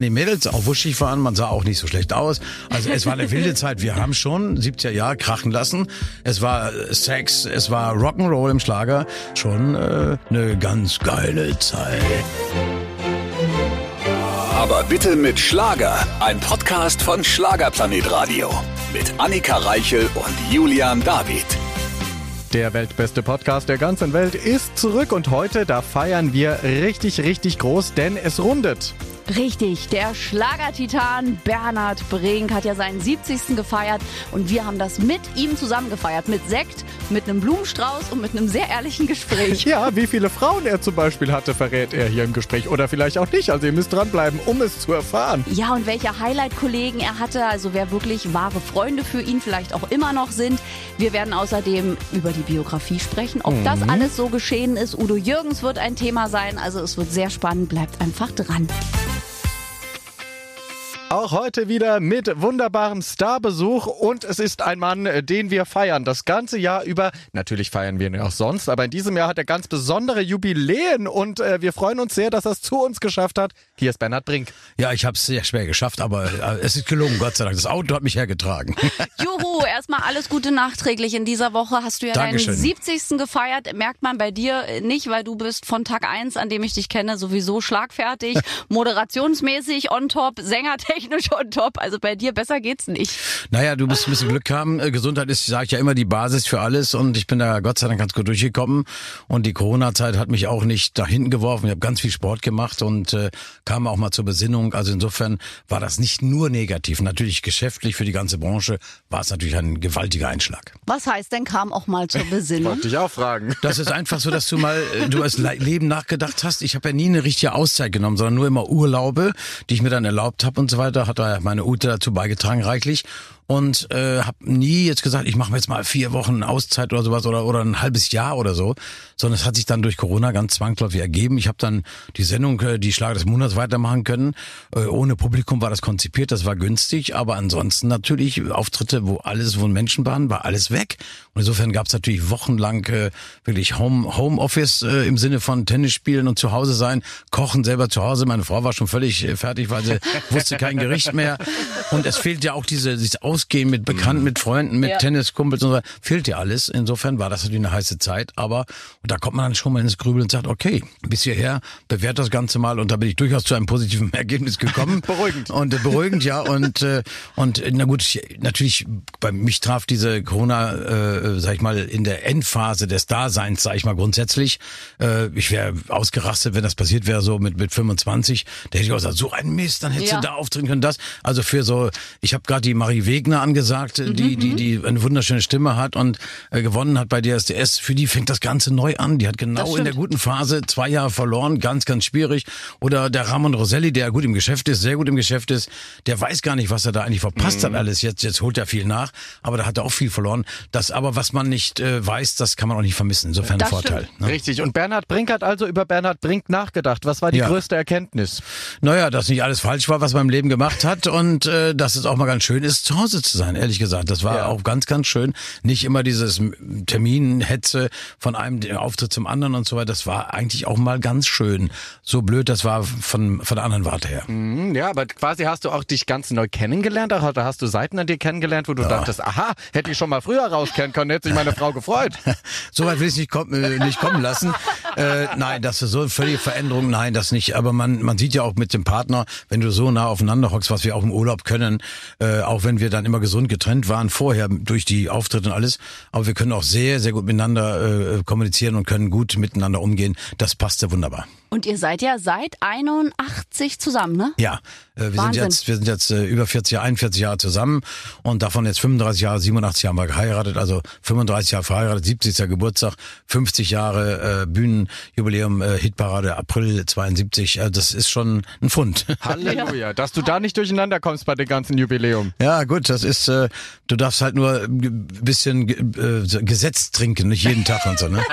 Die Mädels auch wuschig waren, man sah auch nicht so schlecht aus. Also es war eine wilde Zeit. Wir haben schon 70er Jahre krachen lassen. Es war äh, Sex, es war Rock'n'Roll im Schlager. Schon äh, eine ganz geile Zeit. Aber bitte mit Schlager. Ein Podcast von Schlagerplanet Radio. Mit Annika Reichel und Julian David. Der weltbeste Podcast der ganzen Welt ist zurück und heute, da feiern wir richtig, richtig groß, denn es rundet. Richtig, der Schlagertitan Bernhard Brink hat ja seinen 70. gefeiert und wir haben das mit ihm zusammen gefeiert. Mit Sekt, mit einem Blumenstrauß und mit einem sehr ehrlichen Gespräch. Ja, wie viele Frauen er zum Beispiel hatte, verrät er hier im Gespräch. Oder vielleicht auch nicht. Also ihr müsst dranbleiben, um es zu erfahren. Ja, und welche Highlight-Kollegen er hatte, also wer wirklich wahre Freunde für ihn vielleicht auch immer noch sind. Wir werden außerdem über die Biografie sprechen, ob mhm. das alles so geschehen ist. Udo Jürgens wird ein Thema sein. Also es wird sehr spannend. Bleibt einfach dran. Auch heute wieder mit wunderbarem Starbesuch und es ist ein Mann, den wir feiern. Das ganze Jahr über. Natürlich feiern wir ihn auch sonst, aber in diesem Jahr hat er ganz besondere Jubiläen und äh, wir freuen uns sehr, dass er es zu uns geschafft hat. Hier ist Bernhard Brink. Ja, ich habe es sehr schwer geschafft, aber äh, es ist gelungen, Gott sei Dank. Das Auto hat mich hergetragen. Juhu, erstmal alles Gute nachträglich. In dieser Woche hast du ja Dankeschön. deinen 70. gefeiert. Merkt man bei dir nicht, weil du bist von Tag 1, an dem ich dich kenne, sowieso schlagfertig, moderationsmäßig on top, Sängertechnisch technisch on top. Also bei dir besser geht's nicht. Naja, du musst ein bisschen Glück haben. Äh, Gesundheit ist, sage ich ja immer, die Basis für alles und ich bin da Gott sei Dank ganz gut durchgekommen. Und die Corona-Zeit hat mich auch nicht da hinten geworfen. Ich habe ganz viel Sport gemacht und äh, kam auch mal zur Besinnung. Also insofern war das nicht nur negativ. Natürlich geschäftlich für die ganze Branche war es natürlich ein gewaltiger Einschlag. Was heißt denn, kam auch mal zur Besinnung? Wollte ich auch fragen. Das ist einfach so, dass du mal äh, du als Leben nachgedacht hast. Ich habe ja nie eine richtige Auszeit genommen, sondern nur immer Urlaube, die ich mir dann erlaubt habe und so weiter weiter, hat da meine Ute dazu beigetragen reichlich und äh, habe nie jetzt gesagt, ich mache mir jetzt mal vier Wochen Auszeit oder sowas oder oder ein halbes Jahr oder so, sondern es hat sich dann durch Corona ganz zwangsläufig ergeben. Ich habe dann die Sendung, äh, die Schlag des Monats weitermachen können. Äh, ohne Publikum war das konzipiert, das war günstig, aber ansonsten natürlich Auftritte, wo alles, wo Menschen waren, war alles weg. Und insofern gab es natürlich wochenlang äh, wirklich Home Homeoffice äh, im Sinne von Tennis spielen und zu Hause sein, kochen selber zu Hause. Meine Frau war schon völlig äh, fertig, weil sie wusste kein Gericht mehr. Und es fehlt ja auch diese, dieses Ausgehen mit Bekannten, mit Freunden, mit ja. Tenniskumpels und so. Fehlt ja alles. Insofern war das natürlich eine heiße Zeit. Aber und da kommt man dann schon mal ins Grübeln und sagt, okay, bis hierher, bewährt das Ganze mal. Und da bin ich durchaus zu einem positiven Ergebnis gekommen. beruhigend. Und äh, beruhigend, ja. Und, äh, und na gut, natürlich, bei mich traf diese Corona, äh, sag ich mal, in der Endphase des Daseins, sag ich mal grundsätzlich. Äh, ich wäre ausgerastet, wenn das passiert wäre, so mit, mit 25. Da hätte ich auch gesagt, so ein Mist, dann hättest ja. du da auftreten können, das. Also für so, ich habe gerade die Marie Wegner angesagt, mhm, die, die, mhm. die eine wunderschöne Stimme hat und äh, gewonnen hat bei DSDS. Für die fängt das Ganze neu an. Die hat genau in der guten Phase zwei Jahre verloren, ganz, ganz schwierig. Oder der Ramon Roselli, der gut im Geschäft ist, sehr gut im Geschäft ist, der weiß gar nicht, was er da eigentlich verpasst mhm. hat alles. Jetzt, jetzt holt er viel nach, aber da hat er auch viel verloren. Das aber, was man nicht äh, weiß, das kann man auch nicht vermissen. Insofern das ein Vorteil. Ne? Richtig. Und Bernhard Brink hat also über Bernhard Brink nachgedacht. Was war die ja. größte Erkenntnis? Naja, dass nicht alles falsch war, was man im Leben gemacht hat und äh, dass es auch mal ganz schön ist, zu Hause zu sein, ehrlich gesagt. Das war ja. auch ganz, ganz schön. Nicht immer dieses Terminhetze von einem Auftritt zum anderen und so weiter. Das war eigentlich auch mal ganz schön. So blöd, das war von, von der anderen Warte her. Mhm, ja, aber quasi hast du auch dich ganz neu kennengelernt. Oder hast du Seiten an dir kennengelernt, wo du ja. dachtest, aha, hätte ich schon mal früher rauskennen können, hätte sich meine Frau gefreut. so weit will ich nicht, kommen, äh, nicht kommen lassen. äh, nein, das ist so eine völlige Veränderung. Nein, das nicht. Aber man, man sieht ja auch mit dem Partner, wenn du so nah aufeinander hockst, was wir auch im Urlaub können, äh, auch wenn wir dann immer gesund getrennt waren vorher durch die Auftritte und alles, aber wir können auch sehr, sehr gut miteinander äh, kommunizieren und können gut miteinander umgehen. Das passt ja wunderbar. Und ihr seid ja seit 81 zusammen, ne? Ja, äh, wir sind jetzt, wir sind jetzt äh, über 40 Jahre, 41 Jahre zusammen und davon jetzt 35 Jahre, 87 Jahre mal geheiratet, also 35 Jahre verheiratet, 70. Geburtstag, 50 Jahre äh, Bühnenjubiläum, äh, Hitparade April 72. Also das ist schon ein Fund. Halleluja, dass du da nicht durcheinander kommst bei dem ganzen Jubiläum. Ja, gut, das ist, äh, du darfst halt nur ein bisschen äh, Gesetz trinken, nicht jeden Tag und so, ne?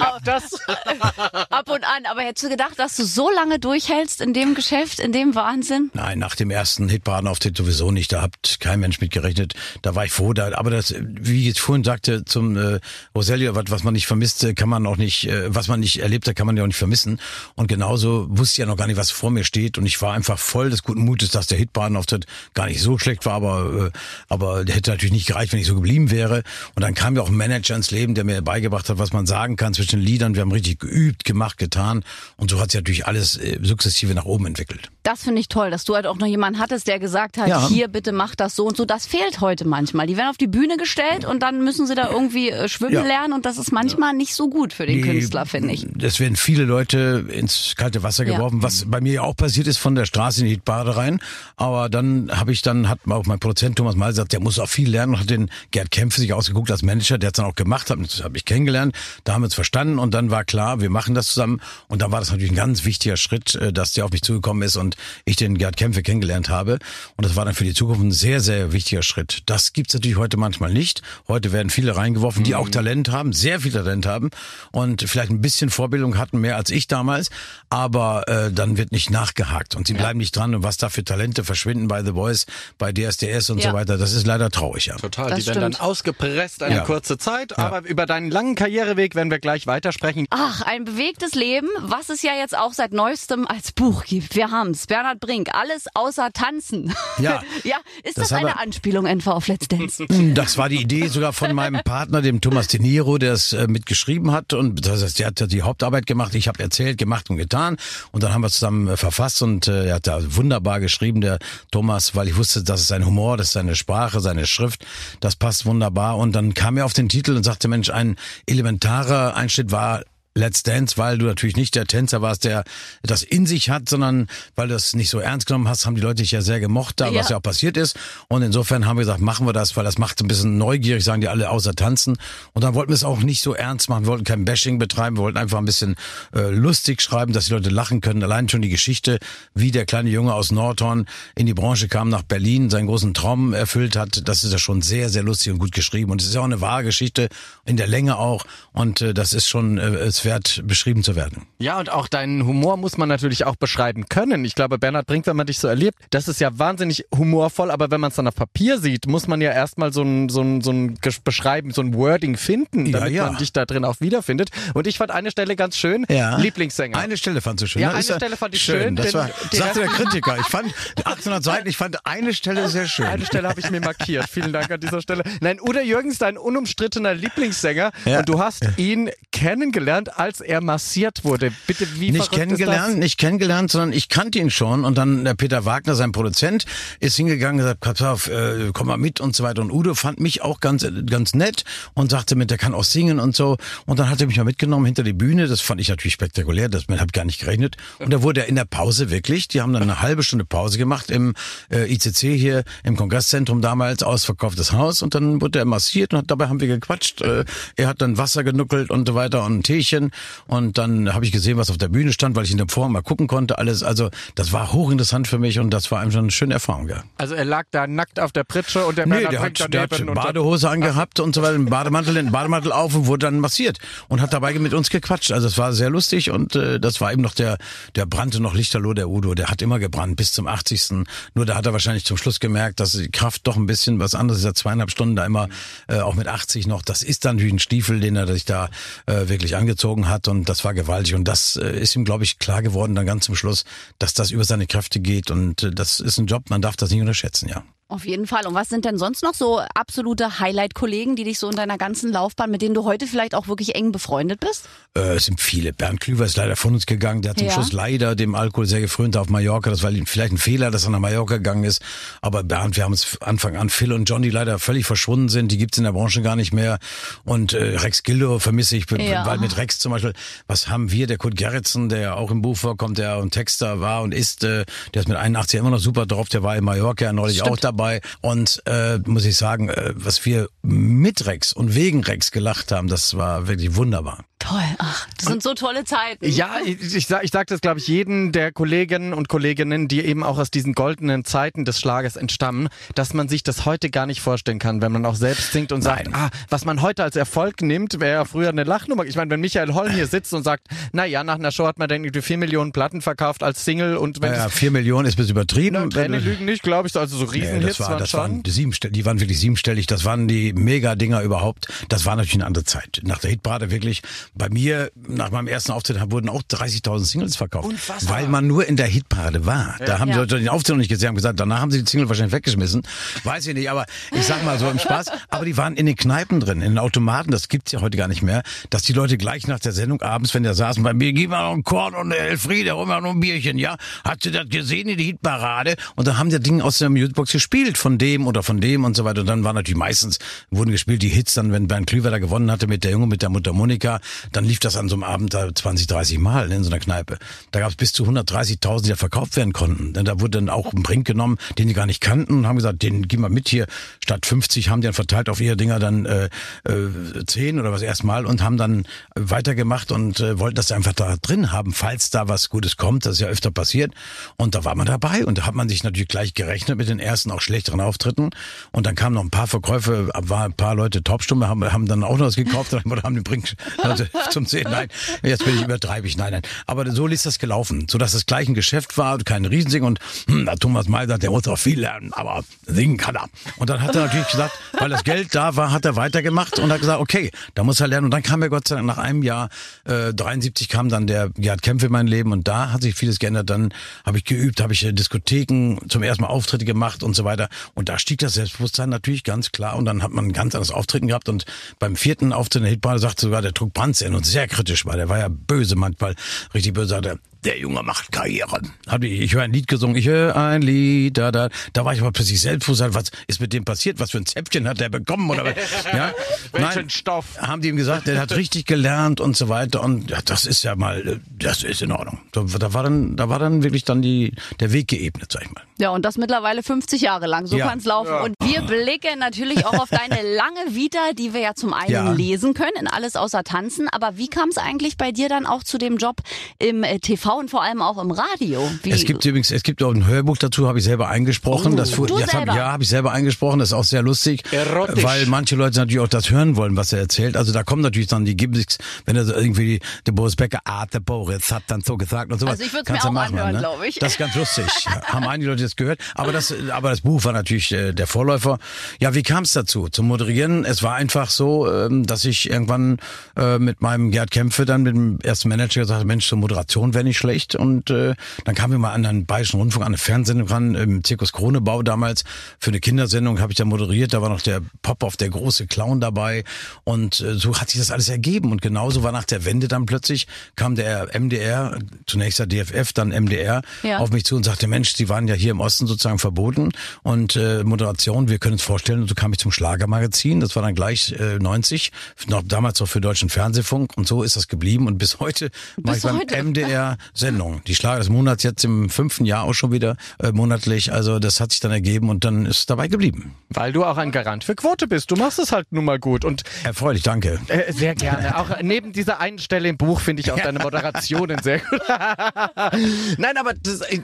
Auch das ab und an. Aber hättest du gedacht, dass du so lange durchhältst in dem Geschäft, in dem Wahnsinn? Nein, nach dem ersten Hitparadenauftritt sowieso nicht. Da hat kein Mensch mit gerechnet. Da war ich froh. Da, aber das, wie ich jetzt vorhin sagte, zum äh, Roselio, was, was man nicht vermisst, kann man auch nicht, äh, was man nicht erlebt hat, kann man ja auch nicht vermissen. Und genauso wusste ich ja noch gar nicht, was vor mir steht. Und ich war einfach voll des guten Mutes, dass der Hitparadenauftritt gar nicht so schlecht war, aber, äh, aber der hätte natürlich nicht gereicht, wenn ich so geblieben wäre. Und dann kam ja auch ein Manager ins Leben, der mir beigebracht hat, was man sagen kann zwischen Liedern. Wir haben richtig geübt, gemacht, getan. Und so hat sich natürlich alles äh, sukzessive nach oben entwickelt. Das finde ich toll, dass du halt auch noch jemanden hattest, der gesagt hat, ja. hier bitte mach das so und so. Das fehlt heute manchmal. Die werden auf die Bühne gestellt und dann müssen sie da irgendwie äh, schwimmen ja. lernen und das ist manchmal nicht so gut für den die, Künstler, finde ich. Das werden viele Leute ins kalte Wasser geworfen, ja. was bei mir auch passiert ist, von der Straße in die Bade rein. Aber dann habe ich dann, hat auch mein Produzent Thomas Mal gesagt, der muss auch viel lernen und hat den Gerd Kämpfe sich ausgeguckt als Manager, der hat dann auch gemacht, das habe ich kennengelernt, da haben wir uns verstanden und dann war klar, wir machen das zusammen und dann war das natürlich ein ganz wichtiger Schritt, äh, dass der auf mich zugekommen ist und ich den Gerd Kämpfe kennengelernt habe und das war dann für die Zukunft ein sehr, sehr wichtiger Schritt. Das gibt's natürlich heute manchmal nicht. Heute werden viele reingeworfen, die mhm. auch Talent haben, sehr viel Talent haben und vielleicht ein bisschen Vorbildung hatten, mehr als ich damals, aber äh, dann wird nicht nachgehakt und sie ja. bleiben nicht dran und was da für Talente verschwinden bei The Voice, bei DSDS und ja. so weiter, das ist leider traurig, ja. Total, das die stimmt. werden dann ausgepresst eine ja. kurze Zeit, aber über deinen langen Karriereweg werden wir gleich weitersprechen. Ach, ein bewegtes Leben, was es ja jetzt auch seit neuestem als Buch gibt. Wir haben's. Bernhard Brink, alles außer Tanzen. Ja. ja, ist das, das eine Anspielung etwa auf Let's Dance? Das war die Idee sogar von meinem Partner, dem Thomas De Niro, der es äh, mitgeschrieben hat und das heißt, der hat die Hauptarbeit gemacht. Ich habe erzählt, gemacht und getan und dann haben wir zusammen äh, verfasst und äh, er hat da wunderbar geschrieben, der Thomas, weil ich wusste, das ist sein Humor, das ist seine Sprache, seine Schrift, das passt wunderbar und dann kam er auf den Titel und sagte, Mensch, ein elementarer Einschnitt war Let's Dance, weil du natürlich nicht der Tänzer warst, der das in sich hat, sondern weil du es nicht so ernst genommen hast, haben die Leute dich ja sehr gemocht, da ja. was ja auch passiert ist. Und insofern haben wir gesagt, machen wir das, weil das macht ein bisschen neugierig, sagen die alle, außer tanzen. Und dann wollten wir es auch nicht so ernst machen, wir wollten kein Bashing betreiben, wir wollten einfach ein bisschen äh, lustig schreiben, dass die Leute lachen können. Allein schon die Geschichte, wie der kleine Junge aus Nordhorn in die Branche kam, nach Berlin, seinen großen Traum erfüllt hat, das ist ja schon sehr, sehr lustig und gut geschrieben. Und es ist ja auch eine wahre Geschichte, in der Länge auch. Und äh, das ist schon, äh, wert, beschrieben zu werden. Ja, und auch deinen Humor muss man natürlich auch beschreiben können. Ich glaube, Bernhard Brink, wenn man dich so erlebt, das ist ja wahnsinnig humorvoll, aber wenn man es dann auf Papier sieht, muss man ja erstmal so ein, so ein, so ein Beschreiben, so ein Wording finden, damit ja, ja. man dich da drin auch wiederfindet. Und ich fand eine Stelle ganz schön, ja. Lieblingssänger. Eine Stelle fand du schön. Ja, ne? eine Stelle fand ich schön. schön das war, sagte der Kritiker. Ich fand 800 Seiten, ich fand eine Stelle sehr schön. Eine Stelle habe ich mir markiert. Vielen Dank an dieser Stelle. Nein, Uda Jürgens, dein unumstrittener Lieblingssänger. Und du hast ihn kennengelernt, als er massiert wurde. Bitte, wie Nicht kennengelernt, nicht kennengelernt, sondern ich kannte ihn schon und dann der Peter Wagner, sein Produzent, ist hingegangen und gesagt, pass auf, äh, komm mal mit und so weiter. Und Udo fand mich auch ganz, ganz nett und sagte mit, der kann auch singen und so. Und dann hat er mich mal mitgenommen hinter die Bühne. Das fand ich natürlich spektakulär, das habe ich gar nicht gerechnet. Und da wurde er in der Pause wirklich, die haben dann eine halbe Stunde Pause gemacht im äh, ICC hier im Kongresszentrum damals, ausverkauftes Haus. Und dann wurde er massiert und dabei haben wir gequatscht. Äh, er hat dann Wasser genuckelt und so weiter und ein Teechen. Und dann habe ich gesehen, was auf der Bühne stand, weil ich in der Form mal gucken konnte. Alles, also das war hochinteressant für mich und das war einfach eine schöne Erfahrung. Ja. Also er lag da nackt auf der Pritsche und der nee, der hat, der hat Badehose angehabt und so weiter, einen Bademantel, den Bademantel auf und wurde dann massiert und hat dabei mit uns gequatscht. Also es war sehr lustig und äh, das war eben noch der, der brannte noch Lichterloh, der Udo. Der hat immer gebrannt bis zum 80. Nur da hat er wahrscheinlich zum Schluss gemerkt, dass die Kraft doch ein bisschen was anderes ist. Er zweieinhalb Stunden da immer, äh, auch mit 80 noch. Das ist dann wie ein Stiefel, den er sich da äh, wirklich angezogen hat und das war gewaltig. Und das äh, ist ihm, glaube ich, klar geworden dann ganz zum Schluss, dass das über seine Kräfte geht und äh, das ist ein Job, man darf das nicht unterschätzen, ja. Auf jeden Fall. Und was sind denn sonst noch so absolute Highlight-Kollegen, die dich so in deiner ganzen Laufbahn, mit denen du heute vielleicht auch wirklich eng befreundet bist? Äh, es sind viele. Bernd Klüver ist leider von uns gegangen. Der hat zum ja. Schluss leider dem Alkohol sehr gefrönt auf Mallorca. Das war vielleicht ein Fehler, dass er nach Mallorca gegangen ist. Aber Bernd, wir haben es Anfang an, Phil und John, die leider völlig verschwunden sind. Die gibt's in der Branche gar nicht mehr. Und äh, Rex Gildo vermisse ich, ja. weil mit Rex zum Beispiel, was haben wir, der Kurt Gerritsen, der auch im Buch vorkommt, der ein Texter war und ist, äh, der ist mit 81 immer noch super drauf. Der war in Mallorca neulich Stimmt. auch dabei. Und äh, muss ich sagen, äh, was wir mit Rex und wegen Rex gelacht haben, das war wirklich wunderbar. Toll, ach, das sind so tolle Zeiten. Ja, ich, ich sag, ich sag das, glaube ich, jeden der Kolleginnen und Kolleginnen, die eben auch aus diesen goldenen Zeiten des Schlages entstammen, dass man sich das heute gar nicht vorstellen kann, wenn man auch selbst singt und sagt, ah, was man heute als Erfolg nimmt, wäre ja früher eine Lachnummer. Ich meine, wenn Michael Holl hier sitzt und sagt, na ja, nach einer Show hat man dann irgendwie vier Millionen Platten verkauft als Single und wenn ja, vier Millionen ist bis übertrieben. Na, Tränen lügen nicht, glaube ich, also so Riesenhits nee, war, waren das schon. Waren die, siebenstell, die waren wirklich siebenstellig, das waren die Mega-Dinger überhaupt. Das war natürlich eine andere Zeit. Nach der Hitparade wirklich, bei mir nach meinem ersten Auftritt wurden auch 30.000 Singles verkauft. Unfassbar. Weil man nur in der Hitparade war. Da haben Ja. die Leute den Auftritt noch nicht gesehen, haben gesagt, danach haben sie die Single wahrscheinlich weggeschmissen. Weiß ich nicht, aber ich sag mal so im Spaß. Aber die waren in den Kneipen drin, in den Automaten, das gibt's ja heute gar nicht mehr, dass die Leute gleich nach der Sendung abends, wenn der saßen bei mir, gib mal noch einen Korn und eine Elfriede, hol mal noch ein Bierchen, ja? Hast du das gesehen in die Hitparade? Und dann haben die Ding aus der Musicbox gespielt, von dem oder von dem und so weiter. Und dann waren natürlich meistens, wurden gespielt die Hits dann, wenn Bernd Klüver da gewonnen hatte mit der Junge, mit der Mutter Monika, dann lief das an so einem Abend da 20, 30 Mal ne, in so einer Kneipe. Da gab es bis zu 130.000, die da verkauft werden konnten. Denn da wurde dann auch ein Brink genommen, den die gar nicht kannten und haben gesagt, den gib mal mit hier. Statt 50 haben die dann verteilt auf ihre Dinger dann äh, äh, 10 oder was erstmal und haben dann weitergemacht und äh, wollten das einfach da drin haben, falls da was Gutes kommt. Das ist ja öfter passiert. Und da war man dabei und da hat man sich natürlich gleich gerechnet mit den ersten auch schlechteren Auftritten. Und dann kamen noch ein paar Verkäufe, war ein paar Leute taubstumme, haben, haben dann auch noch was gekauft oder haben den Brink also, zum Sehen. Nein, jetzt bin ich übertreibe ich. Nein, nein. Aber so ist das gelaufen, so dass das gleich ein Geschäft war, kein Riesensing und hm, der Thomas Meiser, der muss auch viel lernen, aber singen kann er. Und dann hat er natürlich gesagt, weil das Geld da war, hat er weitergemacht und hat gesagt, okay, da muss er lernen. Und dann kam er Gott sei Dank nach einem Jahr, äh, 73 kam dann der Gerhard Kempf in mein Leben und da hat sich vieles geändert. Dann habe ich geübt, habe ich äh, Diskotheken zum ersten Mal Auftritte gemacht und so weiter. Und da stieg das Selbstbewusstsein natürlich ganz klar und dann hat man ein ganz anderes Auftreten gehabt und beim vierten Auftritt in der Hitparade sagte sogar der Druck Brands in und sehr kritisch war. Der war ja böse manchmal, richtig böse, sagte, der Junge macht Karriere. Hab ich, ich höre ein Lied gesungen, ich höre ein Lied, da, da. Da war ich aber plötzlich selbstbewusst, was ist mit dem passiert? Was für ein Zäpfchen hat der bekommen? Oder was? Ja? Welchen Stoff? Haben die ihm gesagt, der hat richtig gelernt und so weiter. Und ja, das ist ja mal, das ist in Ordnung. Da, da war dann, da war dann wirklich dann die, der Weg geebnet, sag ich mal. Ja, und das mittlerweile 50 Jahre lang. So Ja. kann's laufen. Und wir blicken natürlich auch auf deine lange Vita, die wir ja zum einen Ja. lesen können, in alles außer Tanzen. Aber wie kam es eigentlich bei dir dann auch zu dem Job im äh, TV und vor allem auch im Radio? Wie, Es gibt übrigens, es gibt auch ein Hörbuch dazu, habe ich selber eingesprochen. Oh, das du hab, selber? ja, habe ich selber eingesprochen. Das ist auch sehr lustig, Erotisch. weil manche Leute natürlich auch das hören wollen, was er erzählt. Also da kommen natürlich dann die Gimmicks, wenn er so irgendwie der Boris Becker, ah, der Boris hat dann so gesagt und so. Also ich würd's Kannst mir du auch machen, anhören, ne? glaub ich. Das ist ganz lustig. Haben einige Leute das gehört. Aber das, aber das Buch war natürlich äh, der Vorläufer. Ja, wie kam es dazu? Zum Moderieren. Es war einfach so, ähm, dass ich irgendwann äh, mit meinem Gerd Kämpfe dann mit dem ersten Manager gesagt habe, Mensch, zur Moderation wäre nicht schlecht. Und äh, dann kam ich mal an den Bayerischen Rundfunk, an eine Fernsehsendung ran, im Zirkus Kronebau damals. Für eine Kindersendung habe ich da moderiert. Da war noch der Popov, der große Clown dabei. Und äh, so hat sich das alles ergeben. Und genauso war nach der Wende dann plötzlich, kam der MDR, zunächst der DFF, dann MDR, Ja. auf mich zu und sagte, Mensch, Sie waren ja hier im Osten sozusagen verboten und äh, Moderation, wir können uns vorstellen. Und so kam ich zum Schlagermagazin, das war dann gleich äh, 90, noch damals noch für Deutschen Fernsehfunk und so ist das geblieben und bis heute mache ich beim heute. MDR Sendung. Die Schlager des Monats jetzt im fünften Jahr auch schon wieder äh, monatlich, also das hat sich dann ergeben und dann ist es dabei geblieben. Weil du auch ein Garant für Quote bist. Du machst es halt nun mal gut. Und Erfreulich, danke. äh, sehr gerne. Auch neben dieser einen Stelle im Buch finde ich auch deine Moderationen sehr gut. Nein, aber das, äh,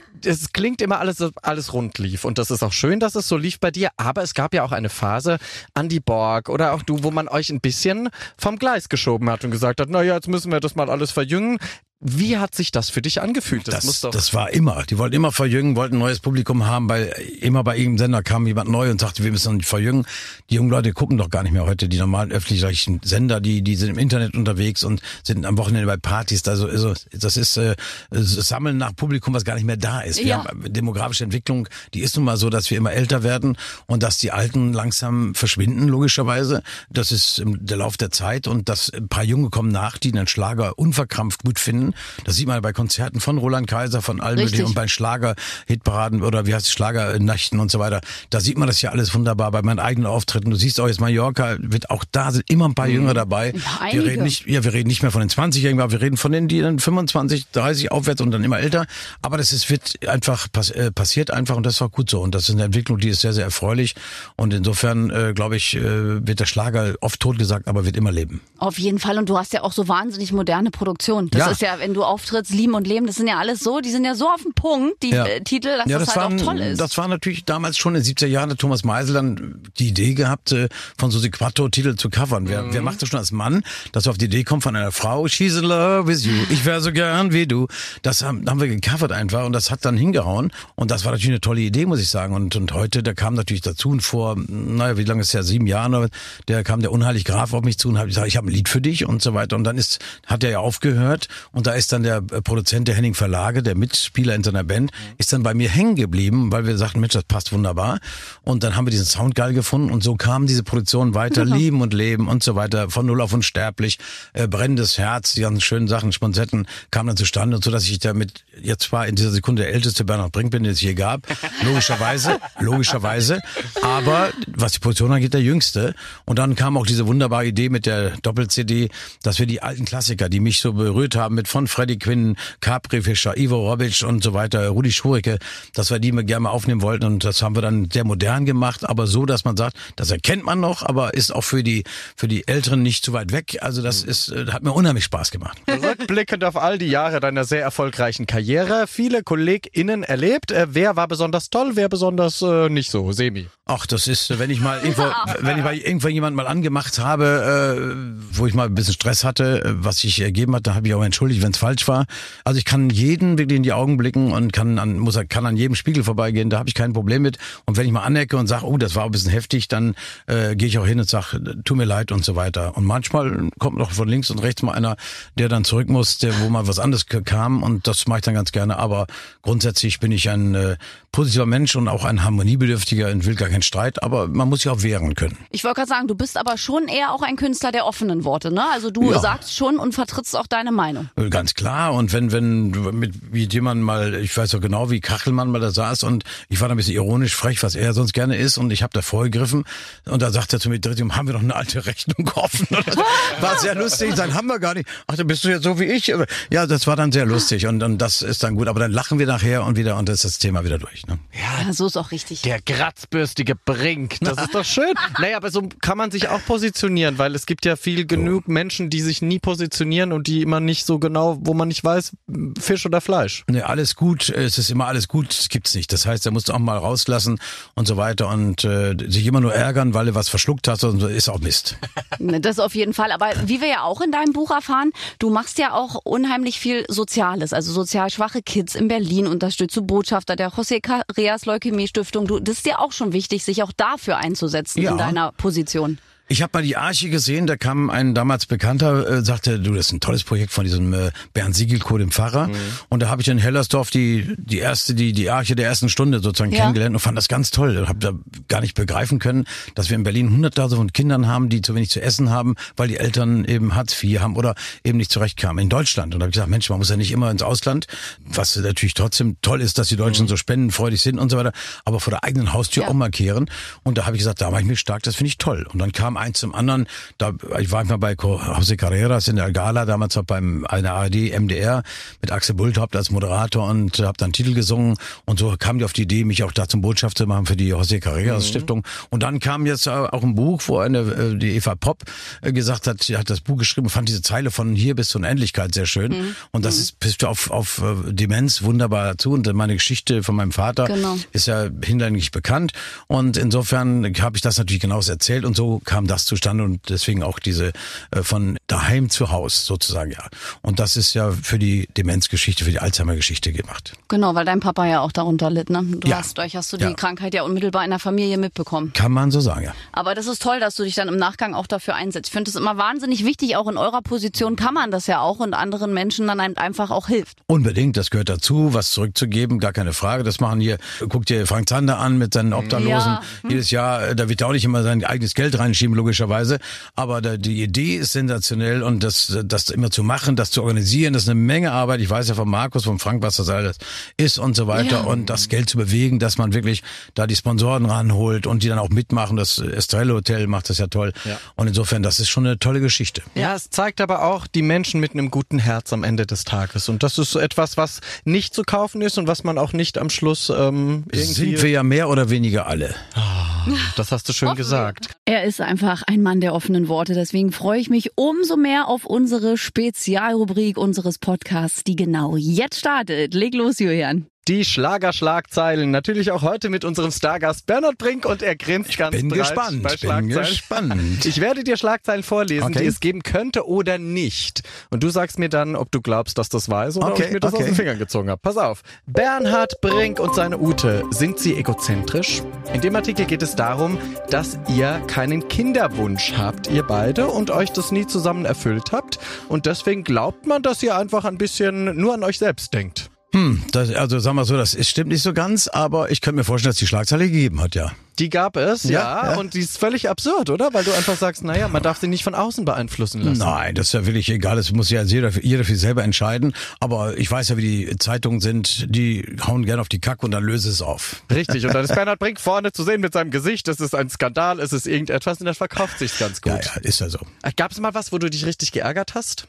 klingt immer alles, alles rund lief. Und das ist auch schön, dass es so lief bei dir. Aber es gab ja auch eine Phase, Andy Borg oder auch du, wo man euch ein bisschen vom Gleis geschoben hat und gesagt hat, naja, jetzt müssen wir das mal alles verjüngen. Wie hat sich das für dich angefühlt? Das, muss Das, doch. das war immer. Die wollten immer verjüngen, wollten ein neues Publikum haben, weil immer bei irgendeinem Sender kam jemand neu und sagte, wir müssen uns verjüngen. Die jungen Leute gucken doch gar nicht mehr heute, die normalen öffentlich-rechtlichen Sender, die, die sind im Internet unterwegs und sind am Wochenende bei Partys. Also, also das ist äh, Sammeln nach Publikum, was gar nicht mehr da ist. Wir Ja. haben demografische Entwicklung, die ist nun mal so, dass wir immer älter werden und dass die Alten langsam verschwinden, logischerweise. Das ist der Lauf der Zeit und dass ein paar Junge kommen nach, die den Schlager unverkrampft gut finden können. Das sieht man bei Konzerten von Roland Kaiser, von allen möglichen und bei Schlager-Hitparaden oder wie heißt es, Schlagernächten und so weiter. Da sieht man das ja alles wunderbar bei meinen eigenen Auftritten. Du siehst auch jetzt Mallorca, wird auch da sind immer ein paar mhm. Jünger dabei. Ja, wir reden nicht, ja, wir reden nicht mehr von den 20-Jährigen, wir reden von denen, die dann 25, 30 aufwärts und dann immer älter. Aber das ist, wird einfach pass, äh, passiert einfach und das auch gut so. Und das ist eine Entwicklung, die ist sehr, sehr erfreulich. Und insofern, äh, glaube ich, äh, wird der Schlager oft totgesagt, aber wird immer leben. Auf jeden Fall. Und du hast ja auch so wahnsinnig moderne Produktion. Das ja. ist ja, wenn du auftrittst, Lieben und Leben, das sind ja alles so, die sind ja so auf dem Punkt, die ja. äh, Titel, dass ja, das, das halt waren, auch toll ist. Das war natürlich damals schon in den 70er Jahren, der Thomas Meisel dann die Idee gehabt, äh, von Susi Quattro Titel zu covern. Wer, mhm. wer macht das schon als Mann, dass er auf die Idee kommt von einer Frau, she's in love with you, ich wäre so gern wie du. Das haben, haben wir gecovert einfach und das hat dann hingehauen. Und das war natürlich eine tolle Idee, muss ich sagen. Und, und heute, da kam natürlich dazu und vor, naja, wie lange ist es ja, sieben Jahren, der kam der unheilig Graf auf mich zu und hat gesagt, ich habe ein Lied für dich und so weiter. Und dann ist, hat er ja aufgehört und da ist dann der Produzent der Henning Verlage, der Mitspieler in seiner Band, ist dann bei mir hängen geblieben, weil wir sagten, Mensch, das passt wunderbar. Und dann haben wir diesen Sound geil gefunden und so kam diese Produktion weiter, Lieben und Leben und so weiter, von Null auf Unsterblich, äh, brennendes Herz, die ganzen schönen Sachen, Sponsetten kamen dann zustande und so, dass ich damit jetzt zwar in dieser Sekunde der älteste Bernhard Brink bin, den es je gab, logischerweise, logischerweise, aber was die Produktion angeht, der jüngste. Und dann kam auch diese wunderbare Idee mit der Doppel-CD, dass wir die alten Klassiker, die mich so berührt haben, mit von Freddie Quinn, Capri Fischer, Ivo Robic und so weiter, Rudi Schurike, dass wir die mal gerne mal aufnehmen wollten und das haben wir dann sehr modern gemacht, aber so, dass man sagt, das erkennt man noch, aber ist auch für die für die Älteren nicht zu weit weg. Also das ist äh, hat mir unheimlich Spaß gemacht. Rückblickend auf all die Jahre deiner sehr erfolgreichen Karriere, viele KollegInnen erlebt. Äh, wer war besonders toll, wer besonders äh, nicht so? Semi. Ach, das ist, wenn ich mal irgendwo, wenn ich mal irgendwann jemand mal angemacht habe, äh, wo ich mal ein bisschen Stress hatte, äh, was ich ergeben hat, da habe ich auch entschuldigt, wenn es falsch war. Also ich kann jeden wirklich in die Augen blicken und kann an, muss, kann an jedem Spiegel vorbeigehen, da habe ich kein Problem mit. Und wenn ich mal anecke und sage, oh, das war ein bisschen heftig, dann äh, gehe ich auch hin und sage, tu mir leid und so weiter. Und manchmal kommt noch von links und rechts mal einer, der dann zurück muss, der, wo mal was anderes kam und das mache ich dann ganz gerne. Aber grundsätzlich bin ich ein äh, positiver Mensch und auch ein harmoniebedürftiger und will gar keinen Streit, aber man muss sich auch wehren können. Ich wollte gerade sagen, du bist aber schon eher auch ein Künstler der offenen Worte, ne? Also du ja. sagst schon und vertrittst auch deine Meinung. Äh, ganz klar. Und wenn, wenn mit wie jemand mal, ich weiß so genau, wie Kachelmann mal da saß und ich war da ein bisschen ironisch frech, was er sonst gerne ist und ich habe da vorgegriffen und da sagt er zu mir, haben wir noch eine alte Rechnung offen? war sehr lustig, dann haben wir gar nicht. Ach, da bist du jetzt so wie ich. Ja, das war dann sehr lustig und, und das ist dann gut. Aber dann lachen wir nachher und wieder und das ist das Thema wieder durch. Ne? Ja, so ist auch richtig. Der kratzbürstige Brink, das ist doch schön. naja, aber so kann man sich auch positionieren, weil es gibt ja viel genug so. Menschen, die sich nie positionieren und die immer nicht so genau, wo man nicht weiß, Fisch oder Fleisch. Nee, alles gut, es ist immer alles gut, das gibt's nicht. Das heißt, er muss auch mal rauslassen und so weiter und äh, sich immer nur ärgern, weil er was verschluckt hat und so, ist auch Mist. Das auf jeden Fall. Aber wie wir ja auch in deinem Buch erfahren, du machst ja auch unheimlich viel Soziales, also sozial schwache Kids in Berlin unterstützt du Botschafter der José Carreas Leukämie Stiftung. Du, das ist dir auch schon wichtig, sich auch dafür einzusetzen ja. in deiner Position. Ich habe mal die Arche gesehen, da kam ein damals Bekannter, äh, sagte, du, das ist ein tolles Projekt von diesem äh, Bernd Siegelko, dem Pfarrer. Mhm. Und da habe ich in Hellersdorf die die erste, die die Arche der ersten Stunde sozusagen ja. kennengelernt und fand das ganz toll. Habe da gar nicht begreifen können, dass wir in Berlin hunderttausende von Kindern haben, die zu wenig zu essen haben, weil die Eltern eben Hartz IV haben oder eben nicht zurechtkamen in Deutschland. Und da habe ich gesagt, Mensch, man muss ja nicht immer ins Ausland, was natürlich trotzdem toll ist, dass die Deutschen mhm. so spendenfreudig sind und so weiter, aber vor der eigenen Haustür ja. auch markieren. Und da habe ich gesagt, da mache ich mich stark, das finde ich toll. Und dann kam eins zum anderen. Da, ich war einfach bei José Carreras in der Gala, damals auch beim einer ARD, MDR, mit Axel Bulthaupt als Moderator und habe dann Titel gesungen. Und so kam die auf die Idee, mich auch da zum Botschafter zu machen für die José Carreras mhm. Stiftung. Und dann kam jetzt auch ein Buch, wo eine, äh, die Eva Popp äh, gesagt hat, sie hat das Buch geschrieben, fand diese Zeile von hier bis zur Unendlichkeit sehr schön. Mhm. Und das mhm. ist bist du auf, auf äh, Demenz wunderbar dazu. Und meine Geschichte von meinem Vater genau. ist ja hinlänglich bekannt. Und insofern habe ich das natürlich genauso erzählt. Und so kam das zustande zustande und deswegen auch diese äh, von daheim zu Haus sozusagen, ja. Und das ist ja für die Demenzgeschichte, für die Alzheimer-Geschichte gemacht. Genau, weil dein Papa ja auch darunter litt, ne? Du ja. hast, euch hast du die ja. Krankheit ja unmittelbar in der Familie mitbekommen. Kann man so sagen, ja. Aber das ist toll, dass du dich dann im Nachgang auch dafür einsetzt. Ich finde es immer wahnsinnig wichtig, auch in eurer Position kann man das ja auch und anderen Menschen dann einfach auch hilft. Unbedingt, das gehört dazu, was zurückzugeben, gar keine Frage. Das machen hier, guck dir Frank Zander an mit seinen Obdachlosen. Ja. Hm. Jedes Jahr, da wird ja auch nicht immer sein eigenes Geld reinschieben, logischerweise. Aber die Idee ist sensationell und das, das immer zu machen, das zu organisieren, das ist eine Menge Arbeit. Ich weiß ja von Markus, von Frank, was das alles ist und so weiter. Ja. Und das Geld zu bewegen, dass man wirklich da die Sponsoren ranholt und die dann auch mitmachen. Das Estrella Hotel macht das ja toll. Ja. Und insofern, das ist schon eine tolle Geschichte. Ja, es zeigt aber auch die Menschen mit einem guten Herz am Ende des Tages. Und das ist etwas, was nicht zu kaufen ist und was man auch nicht am Schluss ähm, irgendwie... Sind wir ja mehr oder weniger alle. Oh, das hast du schön gesagt. Er ist einfach ein Mann der offenen Worte. Deswegen freue ich mich umso mehr auf unsere Spezialrubrik unseres Podcasts, die genau jetzt startet. Leg los, Julian. Die Schlagerschlagzeilen. Natürlich auch heute mit unserem Stargast Bernhard Brink und er grinst ich ganz bin gespannt, bei Schlagzeilen. Bin gespannt. Ich werde dir Schlagzeilen vorlesen, okay. die es geben könnte oder nicht. Und du sagst mir dann, ob du glaubst, dass das weiß oder okay, ob ich mir das okay. aus den Fingern gezogen habe. Pass auf. Bernhard Brink und seine Ute, sind sie egozentrisch? In dem Artikel geht es darum, dass ihr keinen Kinderwunsch habt, ihr beide, und euch das nie zusammen erfüllt habt. Und deswegen glaubt man, dass ihr einfach ein bisschen nur an euch selbst denkt. Hm, das, also sagen wir so, das ist, stimmt nicht so ganz, aber ich könnte mir vorstellen, dass die Schlagzeile gegeben hat, ja. Die gab es, ja, ja, Und die ist völlig absurd, oder? Weil du einfach sagst, naja, man darf sie nicht von außen beeinflussen lassen. Nein, das ist ja wirklich egal. Das muss ja jeder, jeder für sich selber entscheiden. Aber ich weiß ja, wie die Zeitungen sind. Die hauen gerne auf die Kacke und dann löse es auf. Richtig. Und dann ist Bernhard Brink vorne zu sehen mit seinem Gesicht. Das ist ein Skandal. Es ist irgendetwas und dann verkauft sich's ganz gut. Ja, ja, ist ja so. Äh, Gab es mal was, wo du dich richtig geärgert hast?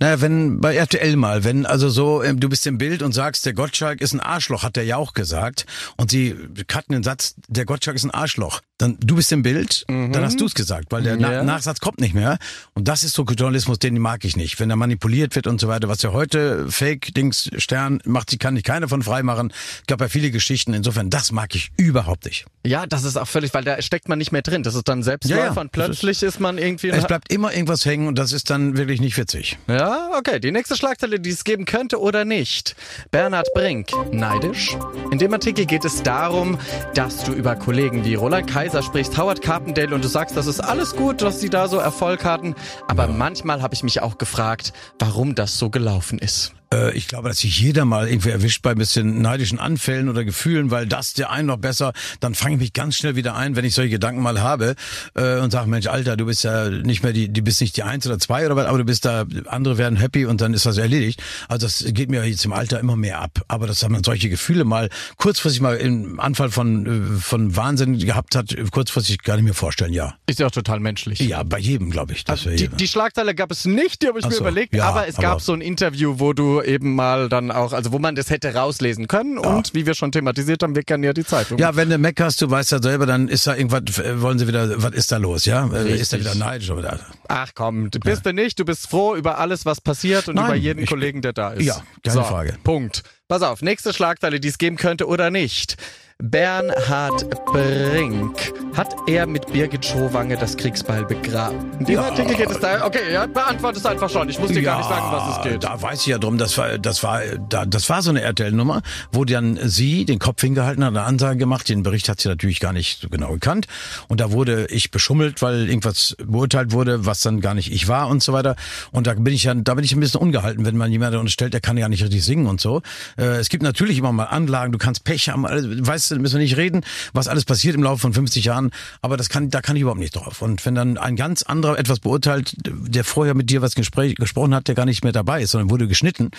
Naja, wenn, bei RTL mal, wenn also so, ähm, du bist im Bild und sagst, der Gottschalk ist ein Arschloch, hat der ja auch gesagt. Und sie cutten den Satz, der Gottschalk ist ein Arschloch dann du bist im Bild, mhm. dann hast du es gesagt, weil der ja. Nachsatz kommt nicht mehr. Und das ist so Journalismus, den mag ich nicht. Wenn er manipuliert wird und so weiter, was ja heute Fake-Dings, Stern, macht sie, kann ich keine von freimachen. Ich glaube ja viele Geschichten. Insofern, das mag ich überhaupt nicht. Ja, das ist auch völlig, weil da steckt man nicht mehr drin. Das ist dann Selbstläufer ja, ja. und plötzlich ist, ist, man irgendwie... Es bleibt immer irgendwas hängen und das ist dann wirklich nicht witzig. Ja, okay. Die nächste Schlagzeile, die es geben könnte oder nicht. Bernhard Brink, neidisch? In dem Artikel geht es darum, dass du über Kollegen wie Roland Kaiser sprichst, Howard Carpendale und du sagst, das ist alles gut, dass sie da so Erfolg hatten. Aber ja. manchmal habe ich mich auch gefragt, warum das so gelaufen ist. Äh, ich glaube, dass sich jeder mal irgendwie erwischt bei ein bisschen neidischen Anfällen oder Gefühlen, weil das der einen noch besser, dann fange ich mich ganz schnell wieder ein, wenn ich solche Gedanken mal habe äh, und sage, Mensch, Alter, du bist ja nicht mehr die, du bist nicht die Eins oder Zwei oder was, aber du bist da, andere werden happy und dann ist das erledigt. Also das geht mir jetzt im Alter immer mehr ab. Aber dass man solche Gefühle mal kurzfristig mal im Anfall von, äh, von Wahnsinn gehabt hat, kurzfristig gar nicht mehr vorstellen, ja. Ist ja auch total menschlich. Ja, bei jedem, glaube ich. Also die, die Schlagzeile gab es nicht, die habe ich Ach mir so, überlegt, ja, aber es gab aber so ein Interview, wo du eben mal dann auch, also wo man das hätte rauslesen können ja. und wie wir schon thematisiert haben, wir kennen ja die Zeitung. Ja, wenn du meckerst, du weißt ja selber, dann ist da irgendwas, äh, wollen sie wieder, was ist da los, ja? Äh, Richtig. Ist da wieder neidisch oder? Ach komm, du bist ja. du nicht, du bist froh über alles, was passiert und Nein, über jeden ich, Kollegen, der da ist. Ja, keine so, Frage. Punkt. Pass auf, nächste Schlagzeile, die es geben könnte oder nicht. Bernhard Brink. Hat er mit Birgit Schowange das Kriegsbeil begraben? In dem ja. Artikel geht es da. Okay, ja, beantwortet es einfach schon. Ich muss dir ja, gar nicht sagen, was es geht. Da weiß ich ja drum, das war, das war, da, das war so eine RTL-Nummer, wo dann sie den Kopf hingehalten hat, eine Ansage gemacht. Den Bericht hat sie natürlich gar nicht so genau gekannt. Und da wurde ich beschummelt, weil irgendwas beurteilt wurde, was dann gar nicht ich war und so weiter. Und da bin ich ja, da bin ich ein bisschen ungehalten, wenn man jemanden unterstellt, der kann ja nicht richtig singen und so. Äh, es gibt natürlich immer mal Anlagen, du kannst Pech haben, weißt weißt müssen wir nicht reden, was alles passiert im Laufe von 50 Jahren, aber das kann, da kann ich überhaupt nicht drauf. Und wenn dann ein ganz anderer etwas beurteilt, der vorher mit dir was Gespräch, gesprochen hat, der gar nicht mehr dabei ist, sondern wurde geschnitten,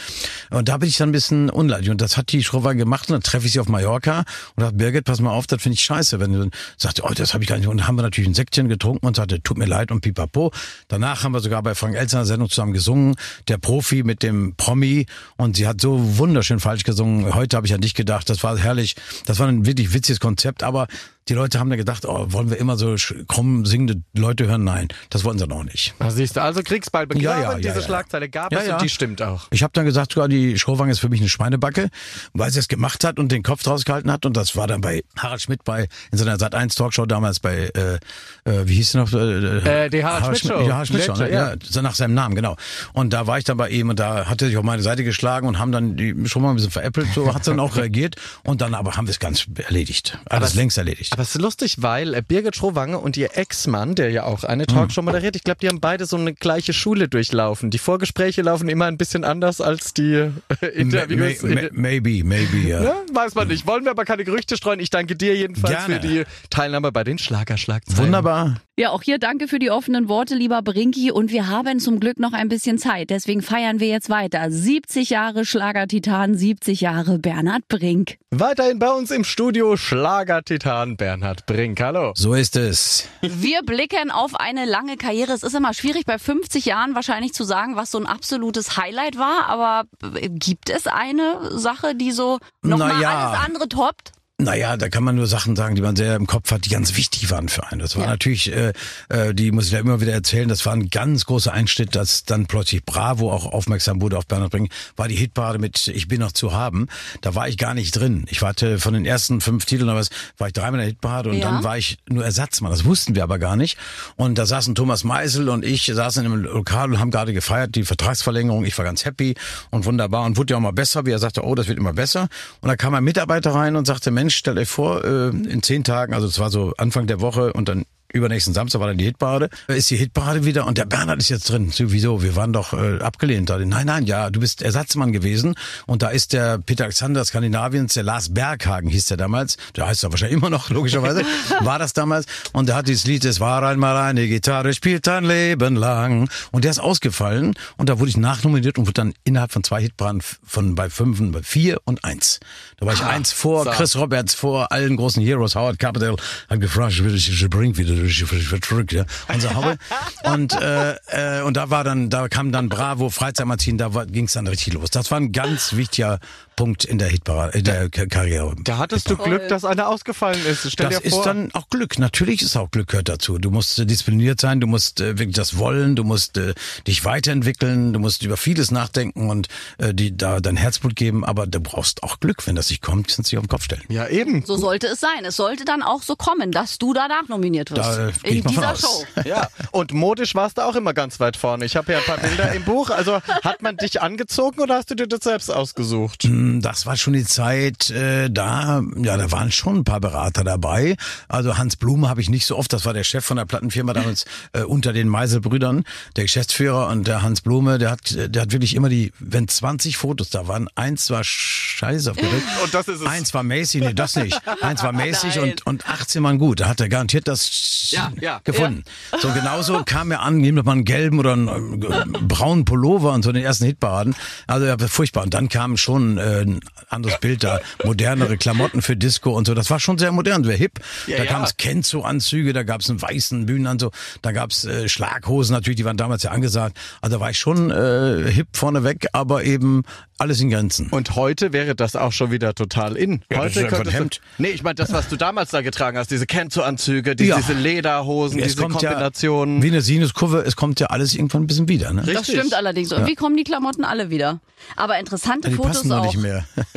und da bin ich dann ein bisschen unleidig. Und das hat die Schrover gemacht und dann treffe ich sie auf Mallorca und sagt, Birgit, pass mal auf, das finde ich scheiße. Wenn du sagst, oh, das habe ich gar nicht. Und dann haben wir natürlich ein Säckchen getrunken und sagte, tut mir leid und pipapo. Danach haben wir sogar bei Frank Elsener Sendung zusammen gesungen, der Profi mit dem Promi und sie hat so wunderschön falsch gesungen. Heute habe ich an dich gedacht, das war herrlich. Das war wirklich witziges Konzept, aber die Leute haben da gedacht, oh, wollen wir immer so krumm singende Leute hören? Nein, das wollen sie noch nicht. Da siehst du, also Kriegsball begraben, ja, ja, diese ja, Schlagzeile gab es und die stimmt auch. Ich habe dann gesagt, sogar die Schowang ist für mich eine Schweinebacke, weil sie es gemacht hat und den Kopf draus gehalten hat und das war dann bei Harald Schmidt bei in seiner Sat1 Talkshow damals bei äh, äh, wie hieß sie noch? Äh, äh, die Harald, Harald Schmidt Show. Ja, Harald Schmidt Show, ne? ja. nach seinem Namen, genau. Und da war ich dann bei ihm und da hat er sich auf meine Seite geschlagen und haben dann die schon mal ein bisschen veräppelt, so hat sie dann auch reagiert und dann aber haben wir es ganz erledigt. Alles längst erledigt. Aber es ist lustig, weil äh, Birgit Schrowange und ihr Ex-Mann, der ja auch eine Talkshow moderiert, ich glaube, die haben beide so eine gleiche Schule durchlaufen. Die Vorgespräche laufen immer ein bisschen anders als die äh, Interviews. May, may, maybe, maybe, ja. ja. Weiß man nicht. Wollen wir aber keine Gerüchte streuen. Ich danke dir jedenfalls Gerne. für die Teilnahme bei den Schlagerschlagzeilen. Wunderbar. Ja, auch hier danke für die offenen Worte, lieber Brinki. Und wir haben zum Glück noch ein bisschen Zeit. Deswegen feiern wir jetzt weiter. 70 Jahre Schlagertitan, 70 Jahre Bernhard Brink. Weiterhin bei uns im Studio Schlagertitan Bernhard Brink. Hallo. So ist es. Wir blicken auf eine lange Karriere. Es ist immer schwierig, bei 50 Jahren wahrscheinlich zu sagen, was so ein absolutes Highlight war. Aber gibt es eine Sache, die so nochmal naja. alles andere toppt? Naja, da kann man nur Sachen sagen, die man sehr im Kopf hat, die ganz wichtig waren für einen. Das war ja. natürlich, äh, äh, die muss ich ja immer wieder erzählen, das war ein ganz großer Einschnitt, dass dann plötzlich Bravo auch aufmerksam wurde auf Bernhard Brink, war die Hitparade mit Ich bin noch zu haben. Da war ich gar nicht drin. Ich warte von den ersten fünf Titeln oder was, war ich dreimal in der Hitparade und ja. dann war ich nur Ersatzmann. Das wussten wir aber gar nicht. Und da saßen Thomas Meisel und ich saßen in einem Lokal und haben gerade gefeiert, die Vertragsverlängerung. Ich war ganz happy und wunderbar und wurde ja auch mal besser, wie er sagte, oh, das wird immer besser. Und da kam ein Mitarbeiter rein und sagte, Mensch, Mensch, stellt euch vor, äh, in zehn Tagen, also es war so Anfang der Woche und dann übernächsten Samstag war dann die Hitparade. Ist die Hitparade wieder und der Bernhard ist jetzt drin. Wieso? Wir waren doch äh, abgelehnt. Nein, nein, ja, du bist Ersatzmann gewesen und da ist der Peter Alexander Skandinaviens, der Lars Berghagen hieß der damals. Der heißt er wahrscheinlich immer noch, logischerweise. war das damals. Und der hat dieses Lied, es war einmal eine Gitarre, spielt ein Leben lang. Und der ist ausgefallen und da wurde ich nachnominiert und wurde dann innerhalb von zwei Hitparaden von bei fünf, bei vier und eins. Da war ich ah, eins vor so. Chris Roberts, vor allen großen Heroes. Howard Capital hat gefragt, ich will dich bringen wieder verrückt, ja, unser Hobby. und, äh, äh, und da war dann, da kam dann Bravo, Freizeitmagazin, da ging es dann richtig los. Das war ein ganz wichtiger Punkt in der Hitparade, in der Karriere. Da hattest du Glück, dass einer ausgefallen ist. Stell das dir vor. ist dann auch Glück. Natürlich ist auch Glück gehört dazu. Du musst äh, diszipliniert sein, du musst äh, wirklich das wollen, du musst äh, dich weiterentwickeln, du musst über vieles nachdenken und äh, die, da dein Herzblut geben, aber du brauchst auch Glück. Wenn das nicht kommt, kannst du dich auf den Kopf stellen. Ja, eben. So sollte es sein. Es sollte dann auch so kommen, dass du danach nominiert wirst. Da, äh, in dieser Show. Ja, und modisch warst du auch immer ganz weit vorne. Ich habe ja ein paar Bilder im Buch. Also hat man dich angezogen oder hast du dir das selbst ausgesucht? Hm, das war schon die Zeit äh, da, ja, da waren schon ein paar Berater dabei. Also Hans Blume habe ich nicht so oft, das war der Chef von der Plattenfirma damals äh, unter den Meiselbrüdern, der Geschäftsführer und der Hans Blume, der hat, der hat wirklich immer die, wenn 20 Fotos da waren, eins war scheiße aufgedrückt. Und das ist es. Eins war mäßig, nee, das nicht. Eins war mäßig und, und 18 waren gut. Da hat er garantiert das ja, ja, gefunden. Ja. So genauso kam er an, nehmt mal einen gelben oder einen äh, braunen Pullover und so den ersten Hitparaden. Also ja, furchtbar. Und dann kam schon äh, anderes Bild da, modernere Klamotten für Disco und so. Das war schon sehr modern, sehr hip. Ja, da ja. kam es Kenzo-Anzüge, da gab es einen weißen Bühnenanzug, da gab es äh, Schlaghosen natürlich, die waren damals ja angesagt. Also da war ich schon äh, hip vorneweg, aber eben alles in Grenzen. Und heute wäre das auch schon wieder total in. Ja, heute das ist Hemd. Du, nee, ich meine das, was du damals da getragen hast, diese Kenzo-Anzüge, die, ja. diese Lederhosen, es diese Kombinationen. Ja, wie eine Sinuskurve, es kommt ja alles irgendwann ein bisschen wieder. Ne? Das stimmt allerdings. Und wie kommen die Klamotten alle wieder? Aber interessante die Fotos passen auch. noch nicht mehr.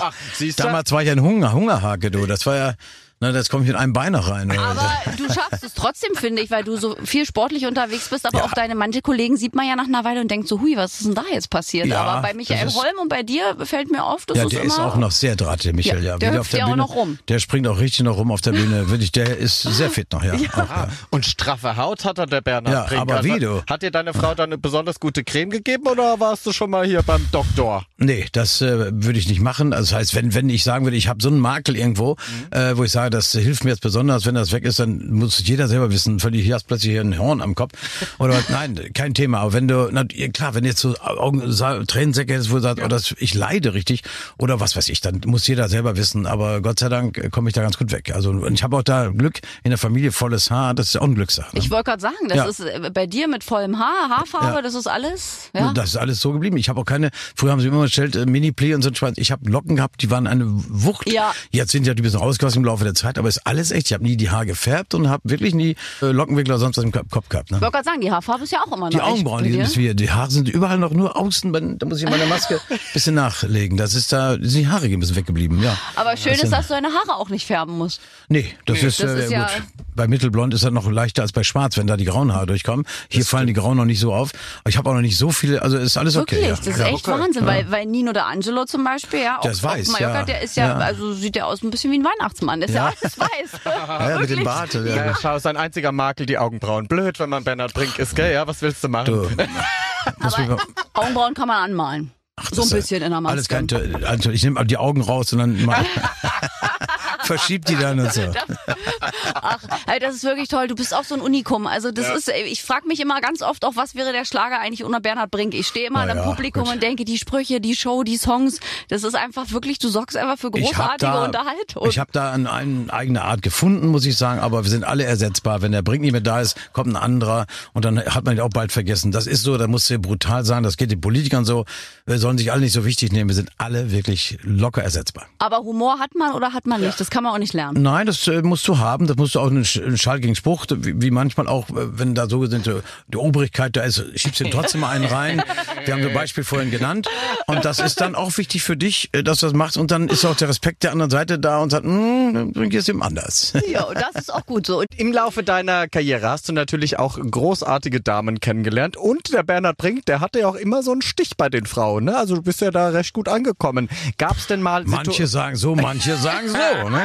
Ach, siehst du? Damals war ich ein Hunger, Hungerhake, du. Das war ja na, das komme ich mit einem Bein noch rein. Aber du schaffst es trotzdem, finde ich, weil du so viel sportlich unterwegs bist. Aber ja. auch deine manche Kollegen sieht man ja nach einer Weile und denkt so, hui, was ist denn da jetzt passiert? Ja, aber bei Michael Holm und bei dir fällt mir auf, dass ja, ist der ist auch noch sehr draht, der Michael. Ja, ja. Der hüpft ja auch noch rum. Der springt auch richtig noch rum auf der Bühne. Wirklich, der ist sehr fit noch, ja. ja. Auch, ja. Und straffe Haut hat er, der Bernhard Ja, Brink. aber also, wie du? Hat dir deine Frau dann eine besonders gute Creme gegeben oder warst du schon mal hier beim Doktor? Nee, das äh, würde ich nicht machen. Also das heißt, wenn, wenn ich sagen würde, ich habe so einen Makel irgendwo, mhm. äh, wo ich sage, das hilft mir jetzt besonders wenn das weg ist, dann muss jeder selber wissen, völlig, hier hast plötzlich hier ein Horn am Kopf. Oder nein, kein Thema. Aber wenn du, na, klar, wenn jetzt so Augen, Tränensäcke ist, wo du sagst, ja. oh, das, ich leide richtig, oder was weiß ich, dann muss jeder selber wissen. Aber Gott sei Dank komme ich da ganz gut weg. Also ich habe auch da Glück in der Familie volles Haar, das ist auch ein Glückssache. Ne? Ich wollte gerade sagen, das ja. ist äh, bei dir mit vollem Haar, Haarfarbe, ja. das ist alles. Ja? Das ist alles so geblieben. Ich habe auch keine, früher haben sie immer gestellt, äh, Mini-Plee und so ein Ich habe Locken gehabt, die waren eine Wucht. Ja. Jetzt sind ja die ein bisschen rausgewachsen im Laufe der Zeit. Zeit, aber ist alles echt. Ich habe nie die Haare gefärbt und habe wirklich nie äh, Lockenwickler sonst was im Kopf gehabt. Ne? Ich wollte gerade sagen, die Haarfarbe ist ja auch immer noch Die Augenbrauen, die sind die Haare sind überall noch nur außen, da muss ich meine Maske ein bisschen nachlegen. Das ist da, sind die Haare ein bisschen weggeblieben, ja. Aber schön ist, dass du deine Haare auch nicht färben musst. Nee, das nee, ist, das äh, ist ja gut. Bei Mittelblond ist das noch leichter als bei Schwarz, wenn da die grauen Haare durchkommen. Hier fallen die grauen noch nicht so auf. Ich habe auch noch nicht so viele, also ist alles okay. Wirklich, ja. das ist ja, echt okay. Wahnsinn, weil, weil Nino de Angelo zum Beispiel, ja, der ist weiß, Mallorca, ja. der ist ja, also sieht der aus ein bisschen wie ein Weihnachtsmann. Der ist ja, alles weiß. ja, mit dem Bart. Ja, ja, schau, sein einziger Makel, die Augenbrauen. Blöd, wenn man Bernhard Brink ist, gell? Ja, was willst du machen? Du. Aber Augenbrauen kann man anmalen. Ach, so ein bisschen in der Maske. Alles kein, also ich nehme die Augen raus und dann mal verschiebt die dann und so. Ach, das ist wirklich toll. Du bist auch so ein Unikum. Also das ja. ist, ich frage mich immer ganz oft auch, was wäre der Schlager eigentlich ohne Bernhard Brink? Ich stehe immer Na im ja, Publikum gut. und denke, die Sprüche, die Show, die Songs, das ist einfach wirklich, du sorgst einfach für großartige da, Unterhaltung. Ich habe da eine, eine eigene Art gefunden, muss ich sagen, aber wir sind alle ersetzbar. Wenn der Brink nicht mehr da ist, kommt ein anderer und dann hat man ihn auch bald vergessen. Das ist so, da musst du brutal sagen, das geht den Politikern so, wir sollen sich alle nicht so wichtig nehmen, wir sind alle wirklich locker ersetzbar. Aber Humor hat man oder hat man nicht? Das kann man auch nicht lernen. Nein, das äh, musst du haben. Das musst du auch einen, einen Schall gegen Spruch, wie, wie, manchmal auch, wenn da so sind, die Obrigkeit da ist, schiebst du trotzdem mal einen rein. Wir haben so Beispiel vorhin genannt. Und das ist dann auch wichtig für dich, äh, dass du das machst. Und dann ist auch der Respekt der anderen Seite da und sagt, hm, dann gehst du ihm anders. Ja, und das ist auch gut so. Und Im Laufe deiner Karriere hast du natürlich auch großartige Damen kennengelernt. Und der Bernhard Brink, der hatte ja auch immer so einen Stich bei den Frauen. Ne? Also du bist ja da recht gut angekommen. Gab es denn mal... Manche sagen so, manche sagen so. Ne?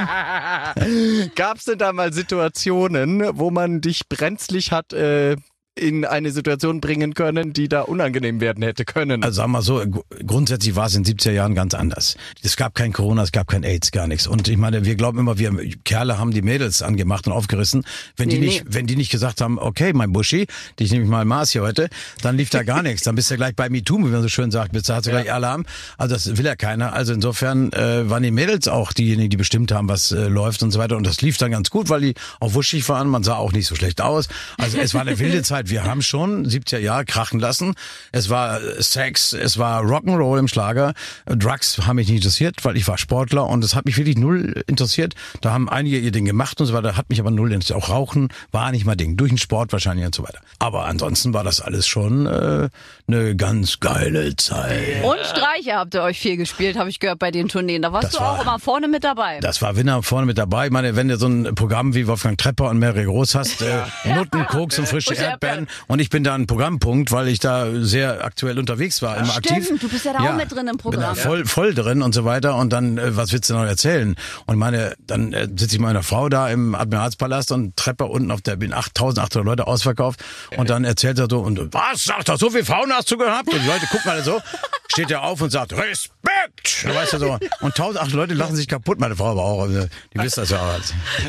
Gab es denn da mal Situationen, wo man dich brenzlig hat äh, in eine Situation bringen können, die da unangenehm werden hätte können. Also sagen wir so, grundsätzlich war es in 70er Jahren ganz anders. Es gab kein Corona, es gab kein AIDS, gar nichts. Und ich meine, wir glauben immer, wir Kerle haben die Mädels angemacht und aufgerissen. Wenn nee, die nicht, nee. wenn die nicht gesagt haben, okay, mein Buschi, dich nehme ich mal Maß hier heute, dann lief da gar nichts. Dann bist du gleich bei MeToo, wie man so schön sagt, bist du, hast du ja. gleich Alarm. Also das will ja keiner. Also insofern äh, waren die Mädels auch diejenigen, die bestimmt haben, was äh, läuft und so weiter. Und das lief dann ganz gut, weil die auch wuschig waren. Man sah auch nicht so schlecht aus. Also es war eine wilde Zeit wir haben schon 70er Jahre krachen lassen. Es war Sex, es war Rock'n'Roll im Schlager. Drugs haben mich nicht interessiert, weil ich war Sportler und es hat mich wirklich null interessiert. Da haben einige ihr Ding gemacht und so weiter, hat mich aber null interessiert. Auch Rauchen war nicht mein Ding, durch den Sport wahrscheinlich und so weiter. Aber ansonsten war das alles schon äh, eine ganz geile Zeit. Und Streiche habt ihr euch viel gespielt, habe ich gehört bei den Tourneen. Da warst das du war, auch immer vorne mit dabei. Das war Winner vorne mit dabei. Ich meine, wenn du so ein Programm wie Wolfgang Trepper und Mary Groß hast, äh, Nutten, Koks und frische Erdbeeren und ich bin da ein Programmpunkt, weil ich da sehr aktuell unterwegs war, immer Stimmt, aktiv. du bist ja da ja, auch mit drin im Programm. Bin da voll, voll drin und so weiter und dann, äh, was willst du noch erzählen? Und meine, dann äh, sitze ich mit meiner Frau da im Admiralspalast und Trepper unten auf der, bin 8800 Leute ausverkauft und dann erzählt er so und was, sagt er, so viele Frauen hast du gehabt? Und die Leute gucken alle so, steht er auf und sagt, Respekt! Weißt du so. Und 1800 Leute lachen sich kaputt, meine Frau aber auch. Also, die wissen das ja auch.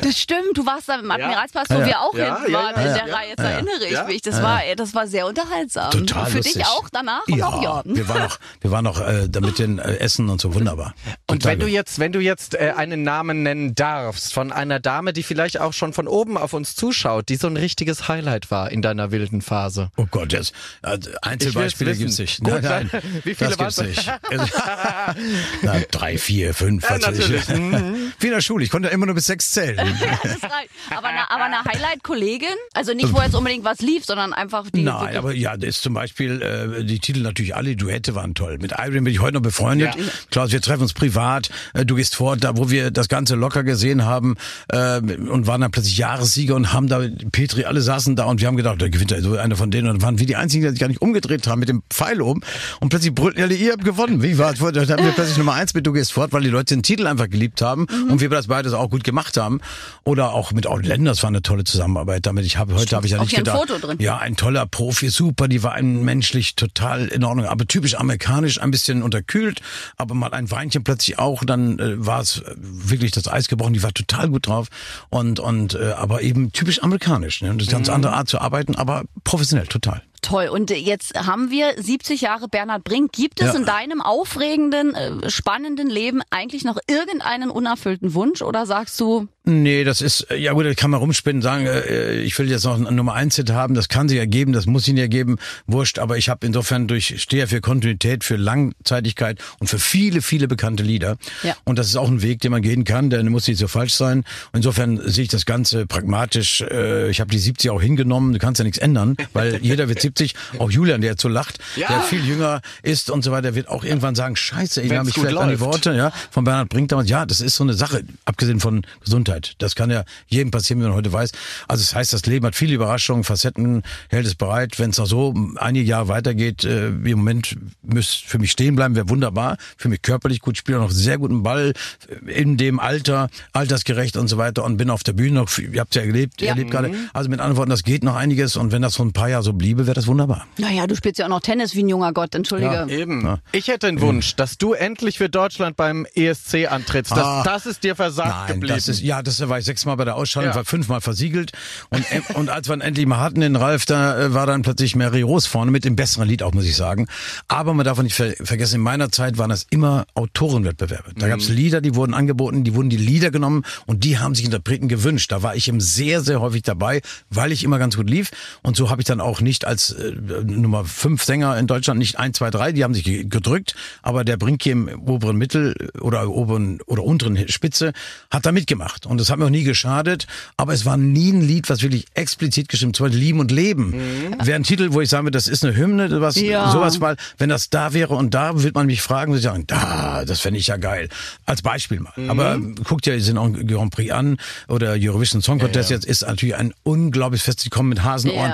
Das stimmt, du warst da im Admiralspalast, wo ja. wir auch ja, hinten waren in der Reihe, jetzt erinnere ich mich. Das war, das war sehr unterhaltsam. Total Für lustig. dich auch danach ja, und auch ja. Wir waren noch, wir waren noch äh, damit den äh, Essen und so wunderbar. Und wenn du jetzt, wenn du jetzt äh, einen Namen nennen darfst von einer Dame, die vielleicht auch schon von oben auf uns zuschaut, die so ein richtiges Highlight war in deiner wilden Phase. Oh Gott, jetzt äh, Einzelbeispiele gibt's nicht. Gut, nein, nein, wie viele das gibt's nicht. Na, drei, vier, fünf, ja, natürlich. Mhm. Wie in der Schule. Ich konnte immer nur bis sechs zählen. aber, eine, aber eine Highlight-Kollegin? Also nicht, wo jetzt unbedingt was lief, sondern einfach die. Nein, aber ja, das ist zum Beispiel, äh, die Titel natürlich alle, Duette waren toll. Mit Irene bin ich heute noch befreundet. Ja. Klaus, wir treffen uns privat. Äh, du gehst fort, da wo wir das Ganze locker gesehen haben äh, und waren dann plötzlich Jahressieger und haben da, Petri, alle saßen da und wir haben gedacht, da gewinnt so einer von denen und waren wir die einzigen, die sich gar nicht umgedreht haben mit dem Pfeil oben und plötzlich brüllten alle, ihr habt gewonnen. Wie war Da haben wir plötzlich Nummer eins mit Du gehst fort, weil die Leute den Titel einfach geliebt haben mhm. und wir das beides auch gut gemacht haben. Oder auch mit Outlander, das war eine tolle Zusammenarbeit damit. Ich habe heute habe ich ja nicht gedacht. Drin. Ja, ein toller Profi, super, die war ein menschlich total in Ordnung, aber typisch amerikanisch, ein bisschen unterkühlt, aber mal ein Weinchen plötzlich auch, dann äh, war es wirklich das Eis gebrochen, die war total gut drauf und und äh, aber eben typisch amerikanisch, ne? Und das ist eine ganz mhm. andere Art zu arbeiten, aber professionell total. Toll. Und jetzt haben wir 70 Jahre Bernhard Brink. Gibt es ja. in deinem aufregenden, äh, spannenden Leben eigentlich noch irgendeinen unerfüllten Wunsch oder sagst du, Nee, das ist, ja gut, das kann man rumspinnen, sagen, äh, ich will jetzt noch ein Nummer 1 Hit haben, das kann sich ergeben, das muss ihn ja geben, wurscht, aber ich habe insofern durch, stehe für Kontinuität, für Langzeitigkeit und für viele, viele bekannte Lieder. Ja. Und das ist auch ein Weg, den man gehen kann, der muss nicht so falsch sein. Insofern sehe ich das Ganze pragmatisch, äh, ich habe die 70 auch hingenommen, du kannst ja nichts ändern, weil jeder wird 70, auch Julian, der jetzt so lacht, ja. der viel jünger ist und so weiter, wird auch irgendwann sagen, scheiße, ich habe mich vielleicht an die Worte ja, von Bernhard Brink damals, ja, das ist so eine Sache, abgesehen von Gesundheit. Das kann ja jedem passieren, wie man heute weiß. Also das heißt, das Leben hat viele Überraschungen, Facetten, hält es bereit. Wenn es noch so einige Jahre weitergeht, äh, wie im Moment müsste für mich stehen bleiben, wäre wunderbar. Für mich körperlich gut, spiele noch sehr guten Ball in dem Alter, altersgerecht und so weiter und bin auf der Bühne noch, ihr habt ja erlebt, ja. erlebt gerade. Also mit anderen Worten, das geht noch einiges und wenn das so ein paar Jahre so bliebe, wäre das wunderbar. Naja, du spielst ja auch noch Tennis wie ein junger Gott, entschuldige. Ja, eben. Ja. Ich hätte einen Wunsch, dass du endlich für Deutschland beim ESC antrittst. Das, ah, das ist dir versagt nein, geblieben. Das ist, ja, das war ich sechsmal bei der Ausschaltung, ja. war fünfmal versiegelt. Und, und als wir ihn endlich mal hatten, den Ralf, da äh, war dann plötzlich Mary Rose vorne mit dem besseren Lied auch, muss ich sagen. Aber man darf nicht ver vergessen, in meiner Zeit waren das immer Autorenwettbewerbe. Da mhm. gab es Lieder, die wurden angeboten, die wurden die Lieder genommen und die haben sich Interpreten gewünscht. Da war ich eben sehr, sehr häufig dabei, weil ich immer ganz gut lief. Und so habe ich dann auch nicht als äh, Nummer fünf Sänger in Deutschland nicht ein, zwei, drei, die haben sich gedrückt, aber der Brink hier im oberen Mittel oder oberen oder unteren Spitze hat da mitgemacht. Und das hat mir auch nie geschadet, aber es war nie ein Lied, was wirklich explizit gestimmt, zum Beispiel Lieben und Leben. Mhm. Wäre ein Titel, wo ich sagen würde, das ist eine Hymne, was, ja. sowas, weil, wenn das da wäre und da, würde man mich fragen, würde ich sagen, da, das fände ich ja geil. Als Beispiel mal. Mhm. Aber guckt ja diesen Grand Prix an oder Eurovision Song Contest ja, ja. jetzt ist natürlich ein unglaubliches Fest, die kommen mit Hasenohren.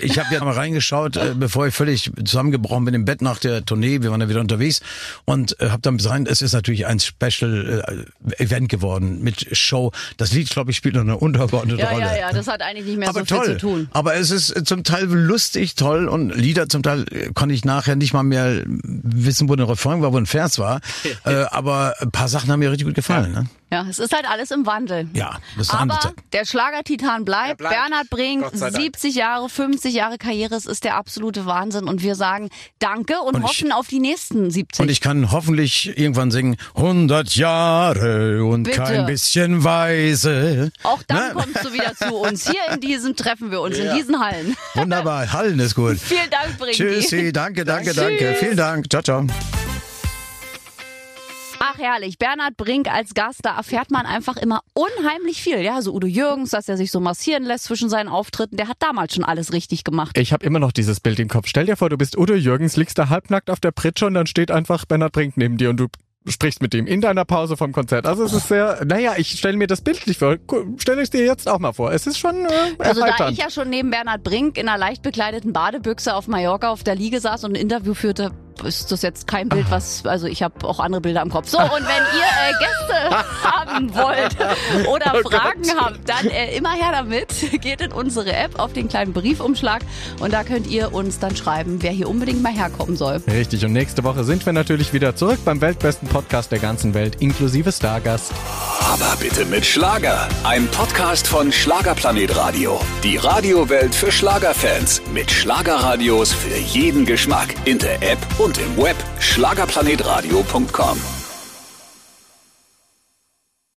Ich habe ja mal reingeschaut, äh, bevor ich völlig zusammengebrochen bin im Bett nach der Tournee, wir waren ja wieder unterwegs und äh, habe dann gesagt, es ist natürlich ein Special äh, Event geworden mit Show. Das Lied, glaube ich, spielt noch eine untergeordnete ja, Rolle. Ja, ja, das hat eigentlich nicht mehr aber so toll. viel zu tun. Aber es ist zum Teil lustig, toll und Lieder zum Teil äh, konnte ich nachher nicht mal mehr wissen, wo ein Refrain war, wo ein Vers war. äh, aber ein paar Sachen haben mir richtig gut gefallen. Ja. Ne? Ja, es ist halt alles im Wandel. Ja, das ist Aber der Schlagertitan bleibt. bleibt. Bernhard Brink, 70 Jahre, 50 Jahre Karriere, es ist der absolute Wahnsinn. Und wir sagen Danke und, und hoffen ich, auf die nächsten 70. Und ich kann hoffentlich irgendwann singen 100 Jahre und Bitte. kein bisschen weise. Auch dann Na? kommst du wieder zu uns. Hier in diesem treffen wir uns, ja. in diesen Hallen. Wunderbar, Hallen ist gut. Vielen Dank, Brink. Tschüssi, danke, danke, danke. Vielen Dank. Ciao, ciao. Ach herrlich, Bernhard Brink als Gast, da erfährt man einfach immer unheimlich viel. Ja, so Udo Jürgens, dass er sich so massieren lässt zwischen seinen Auftritten, der hat damals schon alles richtig gemacht. Ich habe immer noch dieses Bild im Kopf. Stell dir vor, du bist Udo Jürgens, liegst da halbnackt auf der Pritsche und dann steht einfach Bernhard Brink neben dir und du sprichst mit ihm in deiner Pause vom Konzert. Also es ist sehr, naja, ich stelle mir das bildlich vor. Stelle ich dir jetzt auch mal vor. Es ist schon äh, Also da ich ja schon neben Bernhard Brink in einer leicht bekleideten Badebüchse auf Mallorca auf der Liege saß und ein Interview führte, ist das jetzt kein Bild, was, also ich habe auch andere Bilder im Kopf. So, und wenn ihr äh, Gäste haben wollt oder oh Fragen Gott. habt, dann äh, immer her damit. Geht in unsere App auf den kleinen Briefumschlag und da könnt ihr uns dann schreiben, wer hier unbedingt mal herkommen soll. Richtig, und nächste Woche sind wir natürlich wieder zurück beim weltbesten Podcast der ganzen Welt, inklusive Stargast. Aber bitte mit Schlager. Ein Podcast von Schlagerplanet Radio. Die Radiowelt für Schlagerfans. Mit Schlagerradios für jeden Geschmack. In der App und im Web. Schlagerplanetradio.com.